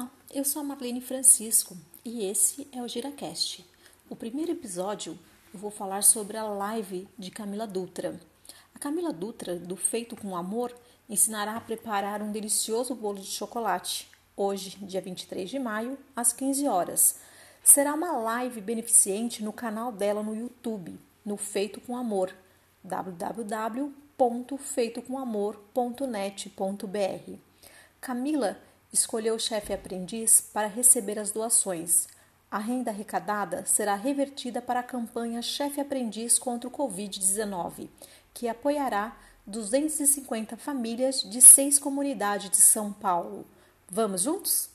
Olá, eu sou a Marlene Francisco e esse é o GiraCast. O primeiro episódio eu vou falar sobre a live de Camila Dutra. A Camila Dutra, do Feito com Amor, ensinará a preparar um delicioso bolo de chocolate, hoje, dia 23 de maio, às 15 horas. Será uma live beneficente no canal dela no YouTube, no Feito com Amor, www.feitocomamor.net.br. Camila escolheu o chefe aprendiz para receber as doações. A renda arrecadada será revertida para a campanha Chefe Aprendiz contra o Covid-19, que apoiará 250 famílias de seis comunidades de São Paulo. Vamos juntos?